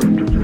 Send